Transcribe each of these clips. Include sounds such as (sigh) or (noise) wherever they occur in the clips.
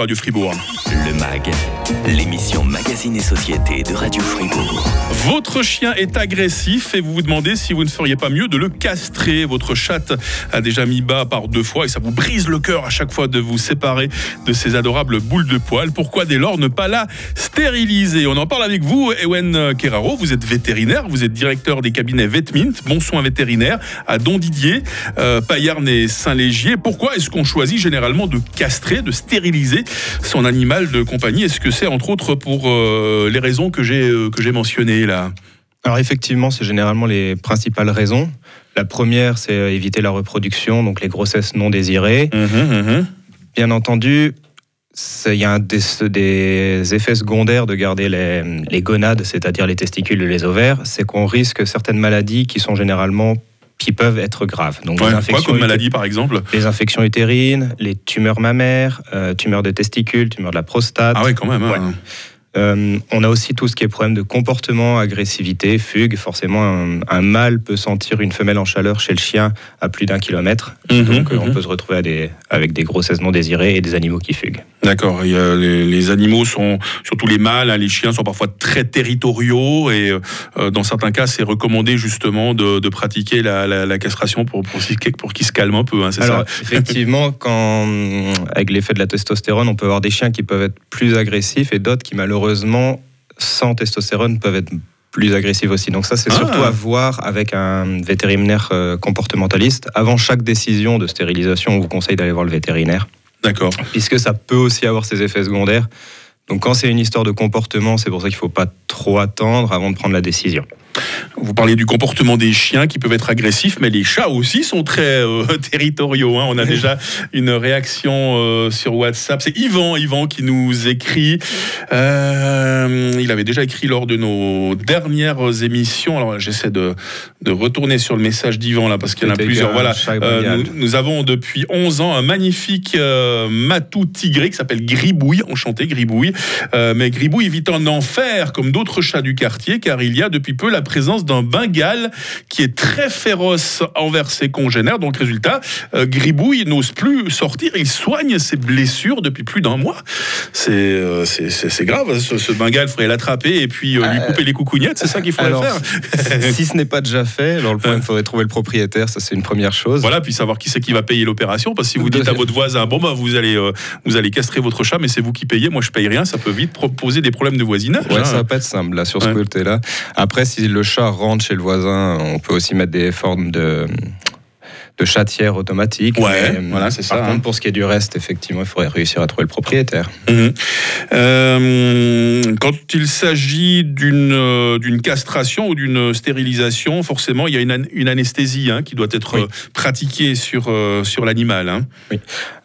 Radio Fribourg. Le MAG, l'émission Magazine et Société de Radio Fribourg. Votre chien est agressif et vous vous demandez si vous ne feriez pas mieux de le castrer. Votre chatte a déjà mis bas par deux fois et ça vous brise le cœur à chaque fois de vous séparer de ces adorables boules de poils. Pourquoi dès lors ne pas la stériliser? On en parle avec vous, Ewen Keraro. Vous êtes vétérinaire, vous êtes directeur des cabinets Vetmint, Bon Soin Vétérinaire, à Don Didier, euh, Payarn et Saint-Légier. Pourquoi est-ce qu'on choisit généralement de castrer, de stériliser son animal de compagnie Est-ce que c'est entre autres pour euh, les raisons que j'ai euh, que j'ai mentionnées là? Alors effectivement, c'est généralement les principales raisons. La première, c'est euh, éviter la reproduction, donc les grossesses non désirées. Mhm, Bien entendu, il y a un des, des effets secondaires de garder les, les gonades, c'est-à-dire les testicules et les ovaires, c'est qu'on risque certaines maladies qui sont généralement qui peuvent être graves. Donc Ouais, Quoi comme maladie par exemple les infections utérines, les tumeurs mammaires, euh, tumeurs de testicules, tumeurs de la prostate. Ah ouais, quand même. hein. Euh, on a aussi tout ce qui est problème de comportement, agressivité, fugue. Forcément, un, un mâle peut sentir une femelle en chaleur chez le chien à plus d'un kilomètre. Mhm, Donc, euh, on mhm. peut se retrouver à des- avec des grossesses non désirées et des animaux qui fuguent. D'accord. Les, les animaux sont, surtout les mâles, hein, les chiens sont parfois très territoriaux et euh, dans certains cas, c'est recommandé justement de, de pratiquer la, la- la castration pour, pour, qu'ils- pour qu'ils se calment un peu. hein, Alors, ça? effectivement, quand, hum, avec l'effet de la testostérone, on peut avoir des chiens qui peuvent être plus agressifs et d'autres qui, malheureusement, sans testostérone, peuvent être plus agressifs aussi. Donc ça, c'est Ah. surtout à voir avec un vétérinaire euh, comportementaliste. Avant chaque décision de stérilisation, on vous conseille d'aller voir le vétérinaire, D'accord. puisque ça peut aussi avoir ses effets secondaires. Donc quand c'est une histoire de comportement, c'est pour ça qu'il ne faut pas trop attendre avant de prendre la décision. Vous parlez du comportement des chiens qui peuvent être agressifs, mais les chats aussi sont très euh, (laughs) territoriaux. hein. On a déjà une réaction euh, sur WhatsApp. C'est Yvan, Yvan qui nous écrit. Euh, il avait déjà écrit lors de nos dernières émissions. Alors j'essaie de, de retourner sur le message d'Yvan là parce qu'il y en a plusieurs. Voilà. nous, nous avons depuis 11 ans un magnifique matou tigré qui s'appelle Gribouille, enchanté Gribouille. Mais Gribouille vit en enfer comme d'autres chats du quartier car il y a depuis peu la présence d'un Bengale qui est très féroce envers ses congénères. Donc résultat, euh, Gribouille n'ose plus sortir. Il soigne ses blessures depuis plus d'un mois. C'est euh, c'est- grave. Ce, ce Bengale, il faudrait l'attraper et puis euh, lui couper les coucougnettes. C'est ça qu'il faudrait alors, faire. si ce n'est pas déjà fait, alors le problème, il faudrait trouver le propriétaire, ça c'est une première chose. Voilà, puis savoir qui c'est qui va payer l'opération. Parce que si vous dites à votre voisin, bon bah vous allez euh, vous allez castrer votre chat, mais c'est vous qui payez, moi je paye rien, ça peut vite poser des problèmes de voisinage. Ouais, hein. ça va pas être simple là sur ce Ouais. côté-là. Après, si le chat rentre chez le voisin, on peut aussi mettre des formes de de chatière automatique. Ouais, Mais, voilà, c'est Par ça, contre, hein. pour ce qui est du reste, effectivement, il faudrait réussir à trouver le propriétaire. Mhm. Euh, quand il s'agit d'une euh, d'une castration ou d'une stérilisation, forcément, il y a une, an- une anesthésie hein, qui doit être Oui. euh, pratiquée sur, euh, sur l'animal. hein.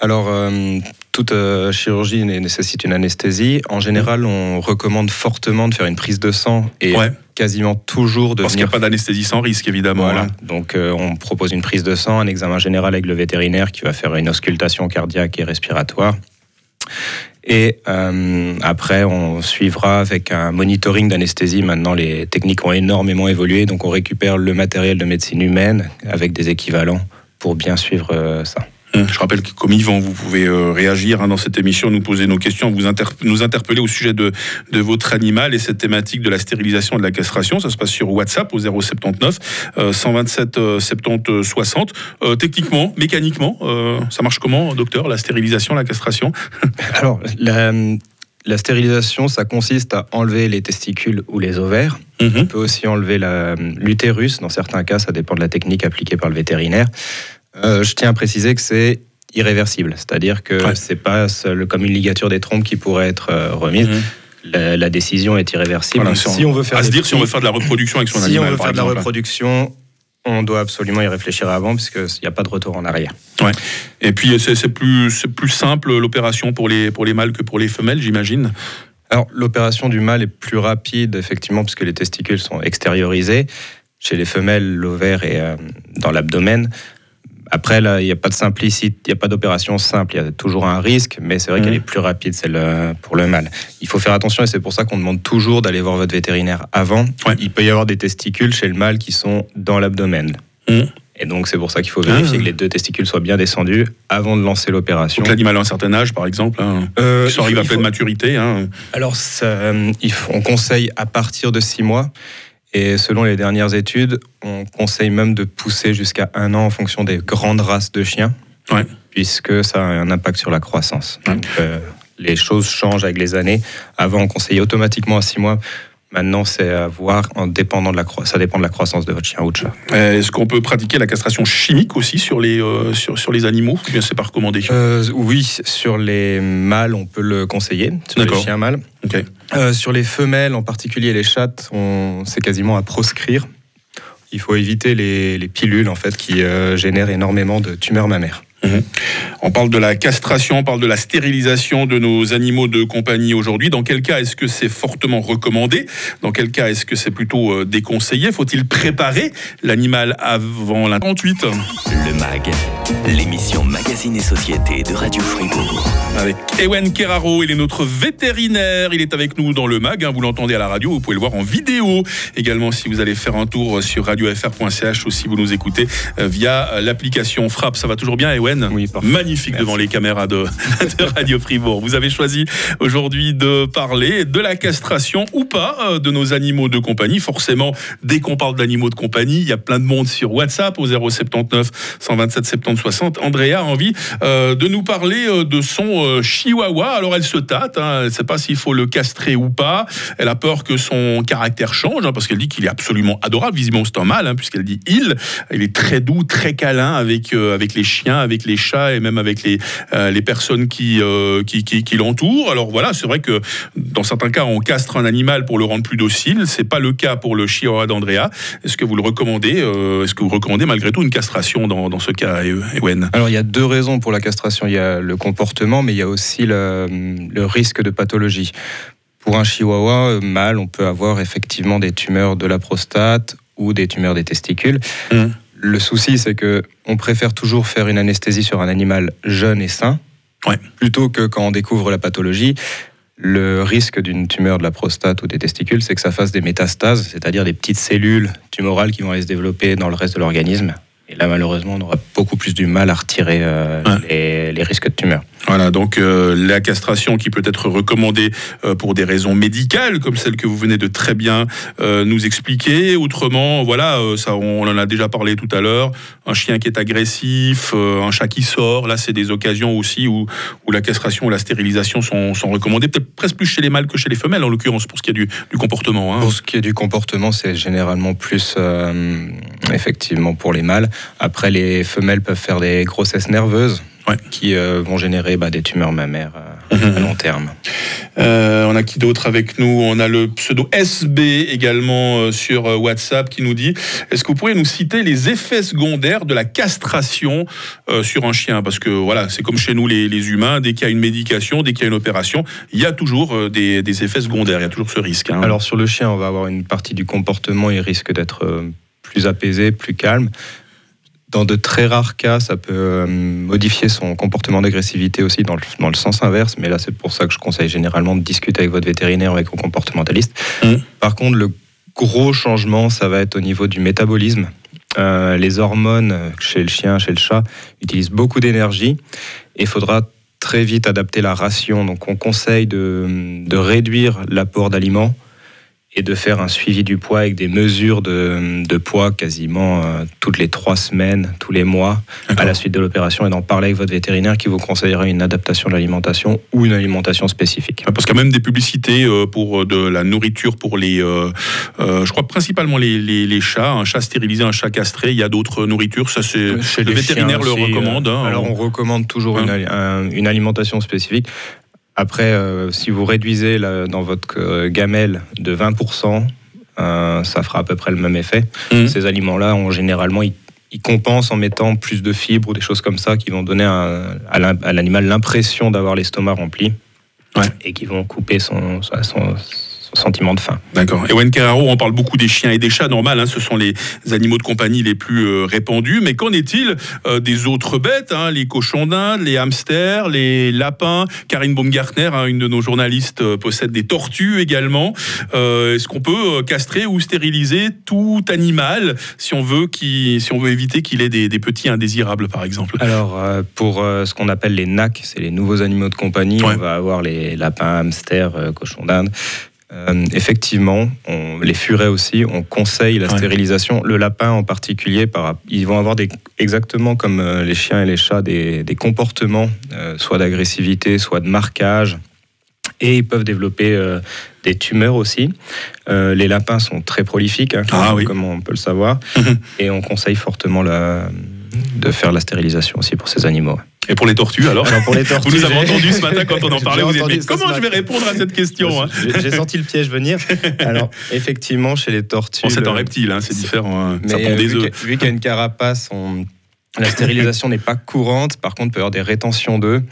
Alors, euh, toute euh, chirurgie né- nécessite une anesthésie. En général, on recommande fortement de faire une prise de sang et Ouais. quasiment toujours de Parce qu'il n'y a pas d'anesthésie sans risque, évidemment. Voilà. hein. Donc, euh, on propose une prise de sang, un examen général avec le vétérinaire qui va faire une auscultation cardiaque et respiratoire. Et euh, après, on suivra avec un monitoring d'anesthésie. Maintenant, les techniques ont énormément évolué, donc on récupère le matériel de médecine humaine avec des équivalents pour bien suivre ça. Hum, Je rappelle que comme Yvan, vous pouvez euh, réagir hein, dans cette émission, nous poser nos questions, vous nous interpeller au sujet de, de votre animal et cette thématique de la stérilisation et de la castration. Ça se passe sur WhatsApp au 079 euh, 127 euh, 70 60. Euh, techniquement, mécaniquement, euh, ça marche comment, docteur, la stérilisation, la castration (laughs) Alors, la, la stérilisation, ça consiste à enlever les testicules ou les ovaires. On peut aussi enlever l'utérus. Dans certains cas, ça dépend de la technique appliquée par le vétérinaire. Euh, je tiens à préciser que c'est irréversible, c'est-à-dire que Ouais. c'est pas seul- comme une ligature des trompes qui pourrait être euh, remise. Mhm. La, la décision est irréversible. Voilà, si on veut faire à se dire si on veut faire de la reproduction avec son si animal, on veut faire de la reproduction, on doit absolument y réfléchir avant, parce qu'il n'y a pas de retour en arrière. Et puis c'est plus, simple l'opération pour les, pour les mâles que pour les femelles, j'imagine. Alors, l'opération du mâle est plus rapide, effectivement, puisque les testicules sont extériorisés. Chez les femelles, l'ovaire est euh, dans l'abdomen. Après, là, il n'y a pas de simplicité, il n'y a pas d'opération simple. Il y a toujours un risque, mais c'est vrai qu'elle est plus rapide, celle euh, pour le mâle. Il faut faire attention et c'est pour ça qu'on demande toujours d'aller voir votre vétérinaire avant. Ouais. Il peut y avoir des testicules chez le mâle qui sont dans l'abdomen. Mhm. Et donc, c'est pour ça qu'il faut vérifier Ah. que les deux testicules soient bien descendus avant de lancer l'opération. Donc l'animal a un certain âge, par exemple, hein, Euh, qui faut- arrive à il pleine faut- maturité. hein. Alors, ça, euh, il faut- on conseille à partir de six mois. Et selon les dernières études, on conseille même de pousser jusqu'à un an en fonction des grandes races de chiens, Ouais. puisque ça a un impact sur la croissance. Ouais. Donc, euh, les choses changent avec les années. Avant, on conseillait automatiquement à six mois. Maintenant, c'est à voir en dépendant de la ça dépend de la croissance de votre chien ou de chat. Euh, Est-ce qu'on peut pratiquer la castration chimique aussi sur les, euh, sur, sur les animaux Ou bien c'est pas recommandé? Euh, oui, sur les mâles, on peut le conseiller, sur les chiens mâles. Euh, sur les femelles, en particulier les chattes, c'est quasiment à proscrire. Il faut éviter les, les pilules en fait qui génèrent énormément de tumeurs mammaires. On parle de la castration, on parle de la stérilisation de nos animaux de compagnie aujourd'hui. Dans quel cas est-ce que c'est fortement recommandé? Dans quel cas est-ce que c'est plutôt euh, déconseillé? Faut-il préparer l'animal avant la 38 Le MAG, l'émission Magazine et Société de Radio Fribourg. Avec Ewen Keraro, il est notre vétérinaire. Il est avec nous dans le mag. hein, vous l'entendez à la radio. Vous pouvez le voir en vidéo également si vous allez faire un tour sur radiofr.ch ou si vous nous écoutez euh, via euh, l'application Frappe. Ça va toujours bien, Ewen? Oui. Magnifique Merci. devant les caméras de, (laughs) de Radio Fribourg. Vous avez choisi aujourd'hui de parler de la castration ou pas euh, de nos animaux de compagnie. Forcément, dès qu'on parle d'animaux de compagnie, il y a plein de monde sur WhatsApp au 079 127 70 60. Andrea a envie euh, de nous parler euh, de son euh, chihuahua. Alors elle se tâte, hein, elle ne sait pas s'il faut le castrer ou pas. Elle a peur que son caractère change hein, parce qu'elle dit qu'il est absolument adorable. Visiblement, c'est un mâle hein, puisqu'elle dit il. Il est très doux, très câlin avec, euh, avec les chiens, avec les chats et même avec les, euh, les personnes qui, euh, qui, qui, qui l'entourent. Alors voilà, c'est vrai que dans certains cas, on castre un animal pour le rendre plus docile. C'est pas le cas pour le chihuahua d'Andrea. Est-ce que vous le recommandez euh, Est-ce que vous recommandez malgré tout une castration dans, dans ce cas, Ewen? Alors il y a deux raisons pour la castration. Il y a le comportement, mais il y a aussi le, le risque de pathologie. Pour un chihuahua mâle, on peut avoir effectivement des tumeurs de la prostate ou des tumeurs des testicules. Mhm. Le souci, c'est que on préfère toujours faire une anesthésie sur un animal jeune et sain, Ouais. plutôt que quand on découvre la pathologie. Le risque d'une tumeur de la prostate ou des testicules, c'est que ça fasse des métastases, c'est-à-dire des petites cellules tumorales qui vont aller se développer dans le reste de l'organisme. Et là, malheureusement, on aura beaucoup plus du mal à retirer euh, Ouais. les, les risques de tumeur. Voilà, donc euh, la castration qui peut être recommandée euh, pour des raisons médicales, comme celle que vous venez de très bien euh, nous expliquer. Autrement, voilà, euh, ça, on en a déjà parlé tout à l'heure. Un chien qui est agressif, euh, un chat qui sort, là, c'est des occasions aussi où, où la castration ou la stérilisation sont, sont recommandées, peut-être presque plus chez les mâles que chez les femelles, en l'occurrence, pour ce qui est du, du comportement. hein. Pour ce qui est du comportement, c'est généralement plus euh, effectivement pour les mâles. Après, les femelles peuvent faire des grossesses nerveuses Ouais. qui euh, vont générer bah, des tumeurs mammaires euh, Mhm. à long terme. Euh, on a qui d'autre avec nous? On a le pseudo SB également sur WhatsApp qui nous dit Est-ce que vous pourriez nous citer les effets secondaires de la castration sur un chien? Parce que voilà, c'est comme chez nous les, les humains, dès qu'il y a une médication, dès qu'il y a une opération, il y a toujours des, des effets secondaires, il y a toujours ce risque. hein. Alors sur le chien, on va avoir une partie du comportement, il risque d'être plus apaisé, plus calme. Dans de très rares cas, ça peut euh, modifier son comportement d'agressivité aussi dans le, dans le sens inverse, mais là c'est pour ça que je conseille généralement de discuter avec votre vétérinaire ou avec un comportementaliste. Mhm. Par contre, le gros changement, ça va être au niveau du métabolisme. Euh, les hormones chez le chien, chez le chat, utilisent beaucoup d'énergie et il faudra très vite adapter la ration. Donc on conseille de, de réduire l'apport d'aliments et de faire un suivi du poids avec des mesures de, de poids quasiment euh, toutes les trois semaines, tous les mois, à la suite de l'opération, et d'en parler avec votre vétérinaire qui vous conseillera une adaptation de l'alimentation ou une alimentation spécifique. Parce qu'il y a même des publicités euh, pour euh, de la nourriture pour les, euh, euh, je crois principalement les, les, les chats, un chat stérilisé, un chat castré. Il y a d'autres nourritures, ça c'est le vétérinaire le recommande. euh, hein. alors on recommande toujours Hein. une, une alimentation spécifique. Après, euh, si vous réduisez la- dans votre euh, gamelle de 20%, euh, ça fera à peu près le même effet. Mhm. Ces aliments-là, ont généralement, ils, ils compensent en mettant plus de fibres ou des choses comme ça qui vont donner à l'animal l'impression d'avoir l'estomac rempli Ouais. et qui vont couper son, son, son- sentiment de faim. D'accord. Et Wen Carraro, on parle beaucoup des chiens et des chats, normal, hein, ce sont les animaux de compagnie les plus euh, répandus, mais qu'en est-il euh, des autres bêtes, hein, les cochons d'Inde, les hamsters, les lapins? Karine Baumgartner, hein, une de nos journalistes, euh, possède des tortues également. Est-ce qu'on peut castrer ou stériliser tout animal si on veut, qui, si on veut éviter qu'il ait des, petits indésirables, par exemple? Alors, pour ce qu'on appelle les NAC, c'est les nouveaux animaux de compagnie, on va avoir les lapins, hamsters, cochons d'Inde. Euh, effectivement, on, les furets aussi, on conseille la stérilisation. Le lapin en particulier, par, ils vont avoir des, exactement comme euh, les chiens et les chats des, comportements, euh, soit d'agressivité, soit de marquage. Et ils peuvent développer des tumeurs aussi. les lapins sont très prolifiques, hein, ah comme, on peut le savoir. et on conseille fortement de faire la stérilisation aussi pour ces animaux. Et pour les tortues alors, pour les tortues, Vous nous avez entendu ce matin quand on en (laughs) parlait. Vous dit, comment je vais répondre à cette question hein J'ai senti le piège venir. (laughs) Alors effectivement, chez les tortues. c'est un reptile, hein, c'est différent. Hein. ça pond des œufs. Vu qu'il y a une carapace, la (laughs) stérilisation n'est pas courante. Par contre, il peut y avoir des rétentions d'œufs.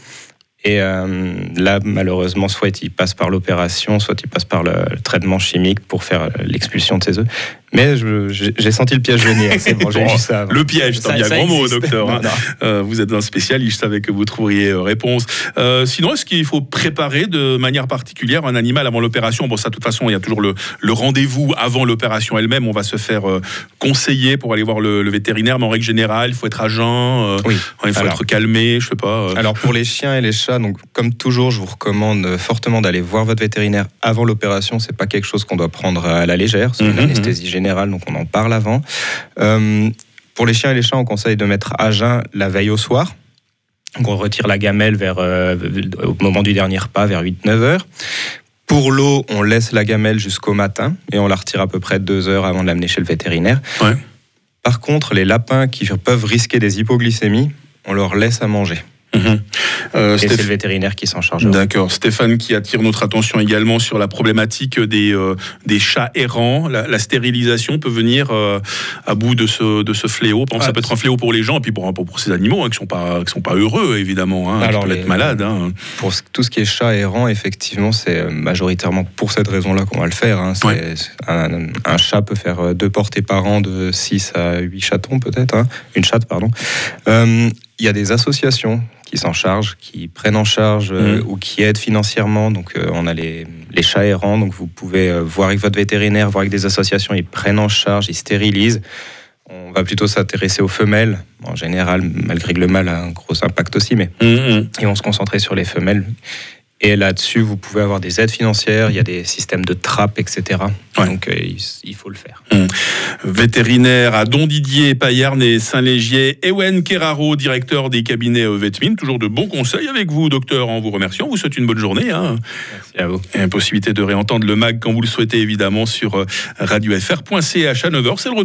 Et euh, là, malheureusement, soit il passe par l'opération, soit il passe par le, traitement chimique pour faire l'expulsion de ses œufs. Mais j'ai senti le piège venir. Bon, ça. Le piège, c'est un bien grand mot, docteur. Hein. Euh, vous êtes un spécialiste, je savais que vous trouveriez euh, réponse. Euh, sinon, est-ce qu'il faut préparer de manière particulière un animal avant l'opération? Bon, ça, de toute façon, il y a toujours le, le rendez-vous avant l'opération elle-même. On va se faire conseiller pour aller voir le, vétérinaire, mais en règle générale, il faut être à jeun, oui. il faut être calmé, je sais pas. Alors, pour les chiens et les chats, donc, comme toujours, je vous recommande fortement d'aller voir votre vétérinaire avant l'opération. C'est pas quelque chose qu'on doit prendre à la légère. C'est une mhm, mhm. anesthésie générale donc on en parle avant. Euh, pour les chiens et les chats, on conseille de mettre à jeun la veille au soir. Donc on retire la gamelle vers, euh, au moment du dernier repas, vers 8-9 heures. Pour l'eau, on laisse la gamelle jusqu'au matin et on la retire à peu près deux heures avant de l'amener chez le vétérinaire. Par contre, les lapins qui peuvent risquer des hypoglycémies, on leur laisse à manger. Mhm. Euh, c'est le vétérinaire qui s'en charge. D'accord. Stéphane qui attire notre attention également sur la problématique des, euh, des chats errants. La, stérilisation peut venir euh, à bout de ce, de ce fléau. ça ah, peut être un fléau pour les gens et puis pour, pour, ces animaux hein, qui ne sont, pas, qui sont pas heureux, évidemment, hein, Alors, qui peuvent être malades. Hein. Pour tout ce qui est chat errant, effectivement, c'est majoritairement pour cette raison-là qu'on va le faire. Hein. Un, un, chat peut faire deux portées par an de 6 à 8 chatons, peut-être. Une chatte, pardon. Il y a des associations qui s'en chargent, qui prennent en charge euh, mmh. ou qui aident financièrement. Donc, euh, on a les, les, chats errants. Donc, vous pouvez euh, voir avec votre vétérinaire, voir avec des associations. Ils prennent en charge, ils stérilisent. On va plutôt s'intéresser aux femelles. En général, malgré que le mâle a un gros impact aussi, mais mmh, ils vont se concentrer sur les femelles. Et là-dessus, vous pouvez avoir des aides financières, il y a des systèmes de trappe, etc. Donc euh, il, faut le faire. Hum. Vétérinaire à Don Didier, Payerne et Saint-Légier, Ewen Keraro, directeur des cabinets Vetmine. Toujours de bons conseils avec vous, docteur, en vous remerciant. Vous souhaite une bonne journée. Hein. Merci à vous. Et possibilité de réentendre le MAG quand vous le souhaitez, évidemment, sur euh, radiofr.ch à 9h. C'est le retour.